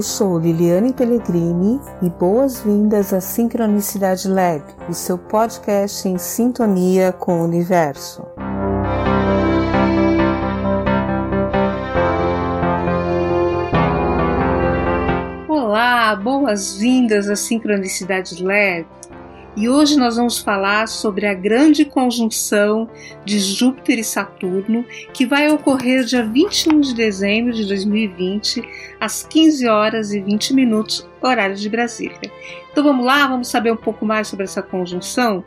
Eu sou Liliane Pellegrini e boas-vindas à Sincronicidade Lab, o seu podcast em sintonia com o universo. Olá, boas-vindas à Sincronicidade Lab. E hoje nós vamos falar sobre a grande conjunção de Júpiter e Saturno que vai ocorrer dia 21 de dezembro de 2020, às 15 horas e 20 minutos, horário de Brasília. Então vamos lá, vamos saber um pouco mais sobre essa conjunção?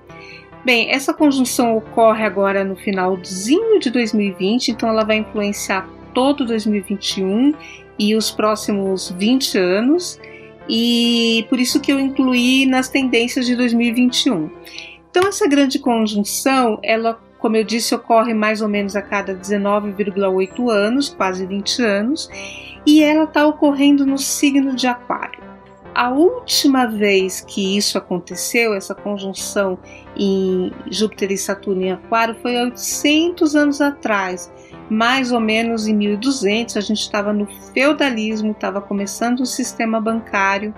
Bem, essa conjunção ocorre agora no finalzinho de 2020, então ela vai influenciar todo 2021 e os próximos 20 anos e por isso que eu incluí nas tendências de 2021. Então essa grande conjunção, ela, como eu disse, ocorre mais ou menos a cada 19,8 anos, quase 20 anos, e ela está ocorrendo no signo de Aquário. A última vez que isso aconteceu, essa conjunção em Júpiter e Saturno em Aquário, foi há 800 anos atrás, mais ou menos em 1200, a gente estava no feudalismo, estava começando o sistema bancário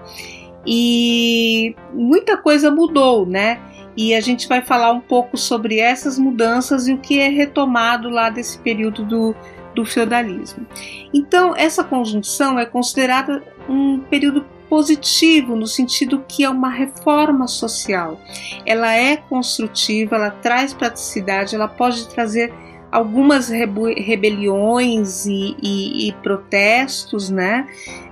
e muita coisa mudou, né? E a gente vai falar um pouco sobre essas mudanças e o que é retomado lá desse período do, do feudalismo. Então, essa conjunção é considerada um período positivo no sentido que é uma reforma social. Ela é construtiva, ela traz praticidade, ela pode trazer algumas rebeliões e, e, e, protestos, né?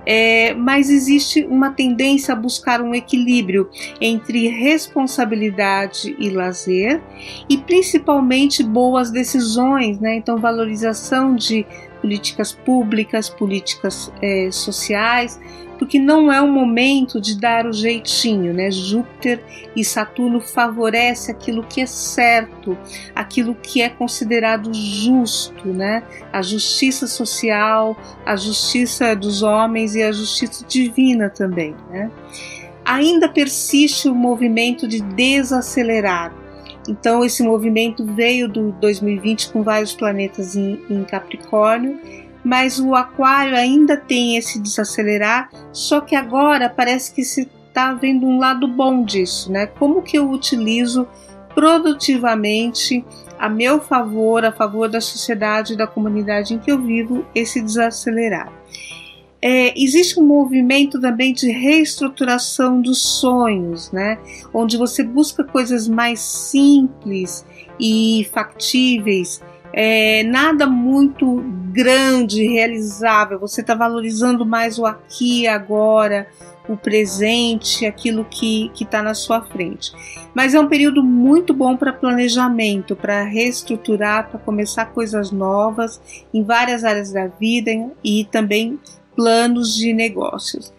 É, mas existe uma tendência a buscar um equilíbrio entre responsabilidade e lazer e principalmente boas decisões, né? Então, valorização de políticas públicas, políticas é, sociais, porque não é o momento de dar o jeitinho, né? Júpiter e Saturno favorece aquilo que é certo, aquilo que é considerado justo, né? A justiça social, a justiça dos homens e a justiça divina também, né? Ainda persiste o movimento de desacelerar. Então, esse movimento veio do 2020 com vários planetas em, em Capricórnio mas o aquário ainda tem esse desacelerar, só que agora parece que se está vendo um lado bom disso, né? Como que eu utilizo produtivamente a meu favor, a favor da sociedade e da comunidade em que eu vivo, esse desacelerar. É, existe um movimento também de reestruturação dos sonhos, né? Onde você busca coisas mais simples e factíveis é, nada muito grande, realizável. Você está valorizando mais o aqui agora, o presente, aquilo que está na sua frente. Mas é um período muito bom para planejamento, para reestruturar, para começar coisas novas em várias áreas da vida e também planos de negócios.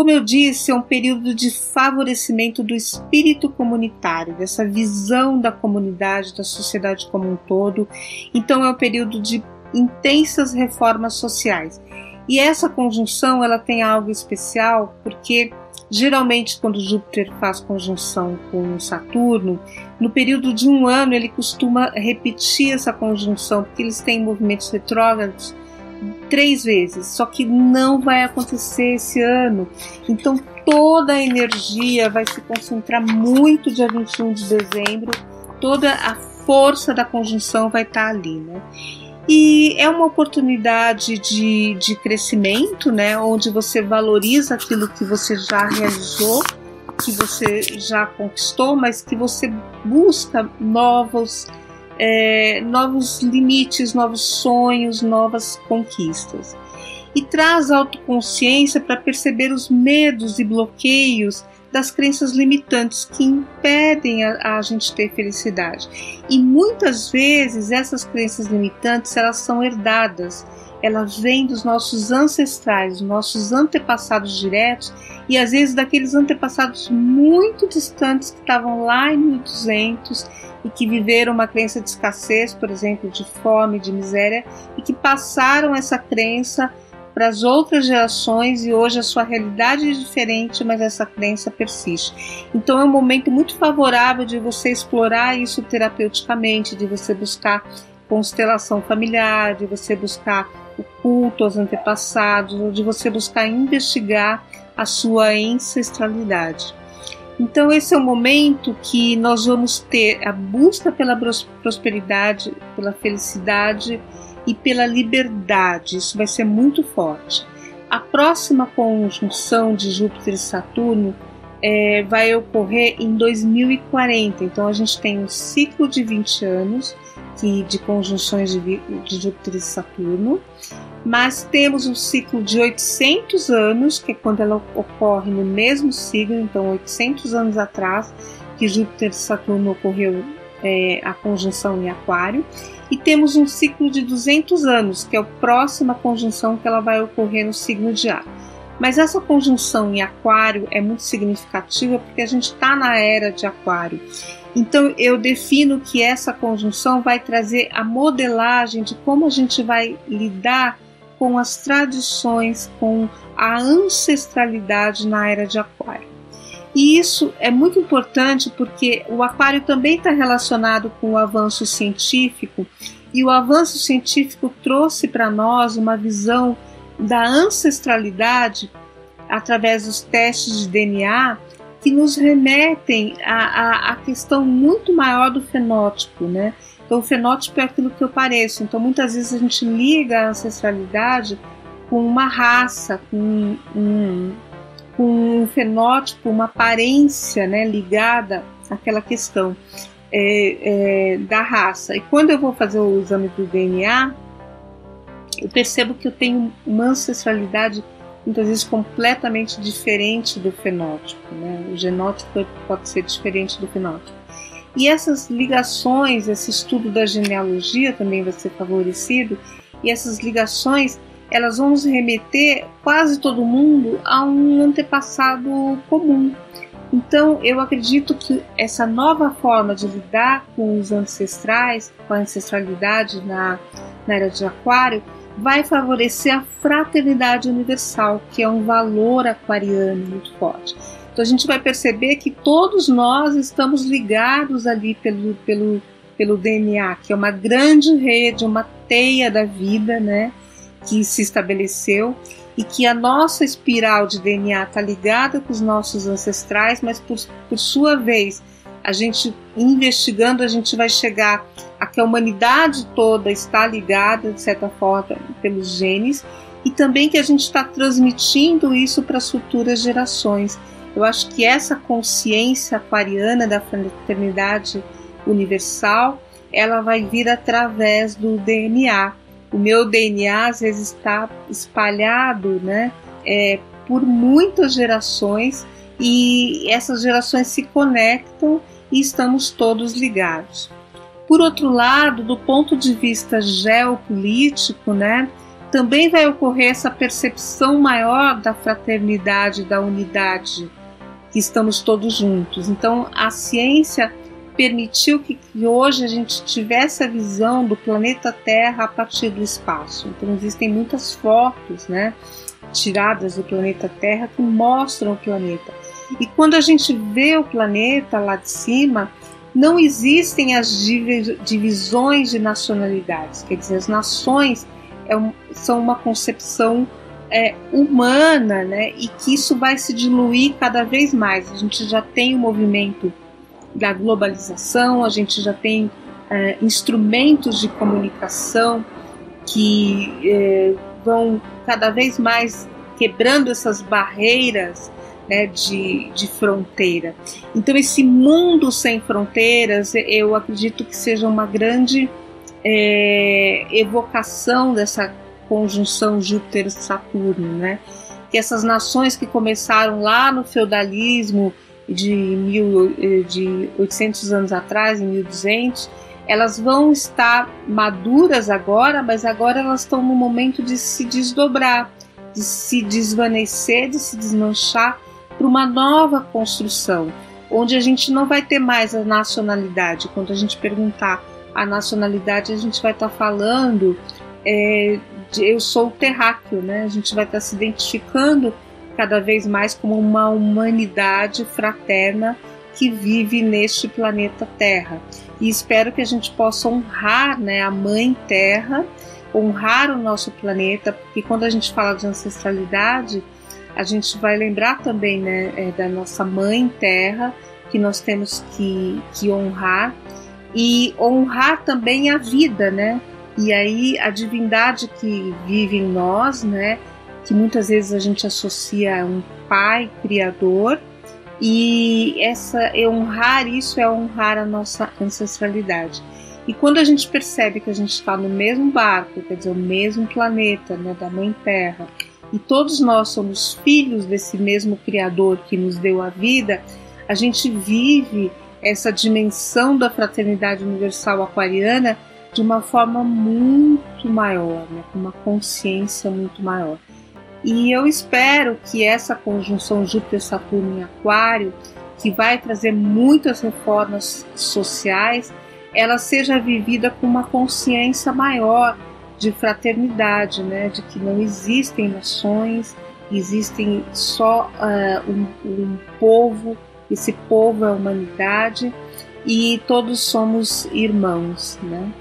Como eu disse, é um período de favorecimento do espírito comunitário, dessa visão da comunidade, da sociedade como um todo. Então é um período de intensas reformas sociais. E essa conjunção ela tem algo especial porque geralmente quando Júpiter faz conjunção com Saturno, no período de um ano ele costuma repetir essa conjunção porque eles têm movimentos retrógrados três vezes, só que não vai acontecer esse ano. Então toda a energia vai se concentrar muito dia 21 de dezembro, toda a força da conjunção vai estar ali, né? E é uma oportunidade de, de crescimento, né? Onde você valoriza aquilo que você já realizou, que você já conquistou, mas que você busca novos é, novos limites, novos sonhos, novas conquistas. E traz autoconsciência para perceber os medos e bloqueios das crenças limitantes que impedem a, a, gente ter felicidade. E muitas vezes essas crenças limitantes elas são herdadas, elas vêm dos nossos ancestrais, nossos antepassados diretos e às vezes daqueles antepassados muito distantes que estavam lá em 1200 e que viveram uma crença de escassez, por exemplo, de fome, de miséria, e que passaram essa crença para as outras gerações e hoje a sua realidade é diferente, mas essa crença persiste. Então é um momento muito favorável de você explorar isso terapeuticamente, de você buscar constelação familiar, de você buscar o culto aos antepassados, de você buscar investigar a sua ancestralidade. Então, esse é o momento que nós vamos ter a busca pela prosperidade, pela felicidade e pela liberdade. Isso vai ser muito forte. A próxima conjunção de Júpiter e Saturno é, vai ocorrer em 2040. Então, a gente tem um ciclo de 20 anos que, de conjunções de, de Júpiter e Saturno mas temos um ciclo de 800 anos, que é quando ela ocorre no mesmo signo, então 800 anos atrás, que Júpiter e Saturno ocorreu é, a conjunção em Aquário, e temos um ciclo de 200 anos, que é a próxima conjunção que ela vai ocorrer no signo de Ar. Mas essa conjunção em Aquário é muito significativa porque a gente está na era de Aquário. Então eu defino que essa conjunção vai trazer a modelagem de como a gente vai lidar com as tradições, com a ancestralidade na era de Aquário. E isso é muito importante porque o Aquário também está relacionado com o avanço científico, e o avanço científico trouxe para nós uma visão da ancestralidade através dos testes de DNA que nos remetem à, à, questão muito maior do fenótipo, né? Então, o fenótipo é aquilo que eu pareço. Então, muitas vezes a gente liga a ancestralidade com uma raça, com um, com um fenótipo, uma aparência né, ligada àquela questão é, é, da raça. E quando eu vou fazer o exame do DNA, eu percebo que eu tenho uma ancestralidade muitas vezes completamente diferente do fenótipo. Né? O genótipo pode ser diferente do fenótipo. E essas ligações, esse estudo da genealogia também vai ser favorecido, e essas ligações elas vão nos remeter quase todo mundo a um antepassado comum. Então, eu acredito que essa nova forma de lidar com os ancestrais, com a ancestralidade na, na era de Aquário, vai favorecer a fraternidade universal, que é um valor aquariano muito forte. Então a gente vai perceber que todos nós estamos ligados ali pelo, pelo, pelo DNA, que é uma grande rede, uma teia da vida, né? Que se estabeleceu e que a nossa espiral de DNA está ligada com os nossos ancestrais, mas por, por sua vez, a gente investigando, a gente vai chegar a que a humanidade toda está ligada, de certa forma, pelos genes, e também que a gente está transmitindo isso para as futuras gerações. Eu acho que essa consciência aquariana da fraternidade universal, ela vai vir através do DNA. O meu DNA às vezes está espalhado, né, é, por muitas gerações e essas gerações se conectam e estamos todos ligados. Por outro lado, do ponto de vista geopolítico, né, também vai ocorrer essa percepção maior da fraternidade, da unidade que estamos todos juntos. Então, a ciência permitiu que, que, hoje a gente tivesse a visão do planeta Terra a partir do espaço. Então, existem muitas fotos, né, tiradas do planeta Terra que mostram o planeta. E quando a gente vê o planeta lá de cima, não existem as divisões de nacionalidades, quer dizer, as nações é um, são uma concepção é, humana, né? E que isso vai se diluir cada vez mais. A gente já tem o movimento da globalização, a gente já tem é, instrumentos de comunicação que é, vão cada vez mais quebrando essas barreiras né, de, de fronteira. Então, esse mundo sem fronteiras, eu acredito que seja uma grande é, evocação dessa conjunção Júpiter-Saturno, né? Que essas nações que começaram lá no feudalismo de, mil, de 800 anos atrás, em 1200, elas vão estar maduras agora, mas agora elas estão no momento de se desdobrar, de se desvanecer, de se desmanchar para uma nova construção, onde a gente não vai ter mais a nacionalidade. Quando a gente perguntar a nacionalidade, a gente vai estar falando é, eu sou terráqueo, né? A gente vai estar se identificando cada vez mais como uma humanidade fraterna que vive neste planeta Terra. E espero que a gente possa honrar né, a Mãe Terra honrar o nosso planeta, porque quando a gente fala de ancestralidade, a gente vai lembrar também né, é, da nossa mãe terra, que nós temos que, que honrar, e honrar também a vida, né? E aí a divindade que vive em nós, né? Que muitas vezes a gente associa a um pai criador, e essa honrar isso é honrar a nossa ancestralidade. E quando a gente percebe que a gente está no mesmo barco, quer dizer, o mesmo planeta, né, da Mãe Terra, e todos nós somos filhos desse mesmo Criador que nos deu a vida, a gente vive essa dimensão da fraternidade universal aquariana de uma forma muito maior, né, com uma consciência muito maior. E eu espero que essa conjunção Júpiter-Saturno em Aquário, que vai trazer muitas reformas sociais, ela seja vivida com uma consciência maior de fraternidade, né? de que não existem nações, existem só uh, um, um povo, esse povo é a humanidade e todos somos irmãos. Né?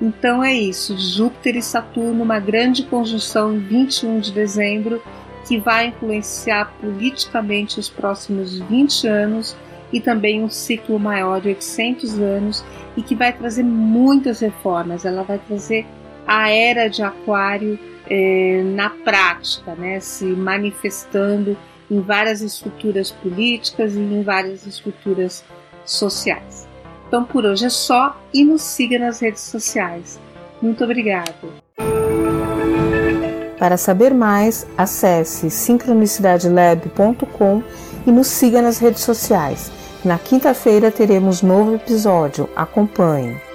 Então é isso, Júpiter e Saturno, uma grande conjunção em 21 de dezembro que vai influenciar politicamente os próximos 20 anos e também um ciclo maior de 800 anos e que vai trazer muitas reformas. Ela vai trazer a era de Aquário eh, na prática, né, se manifestando em várias estruturas políticas e em várias estruturas sociais. Então por hoje é só e nos siga nas redes sociais. Muito obrigado. Para saber mais, acesse sincronicidadelab.com e nos siga nas redes sociais. Na quinta-feira teremos novo episódio. Acompanhe.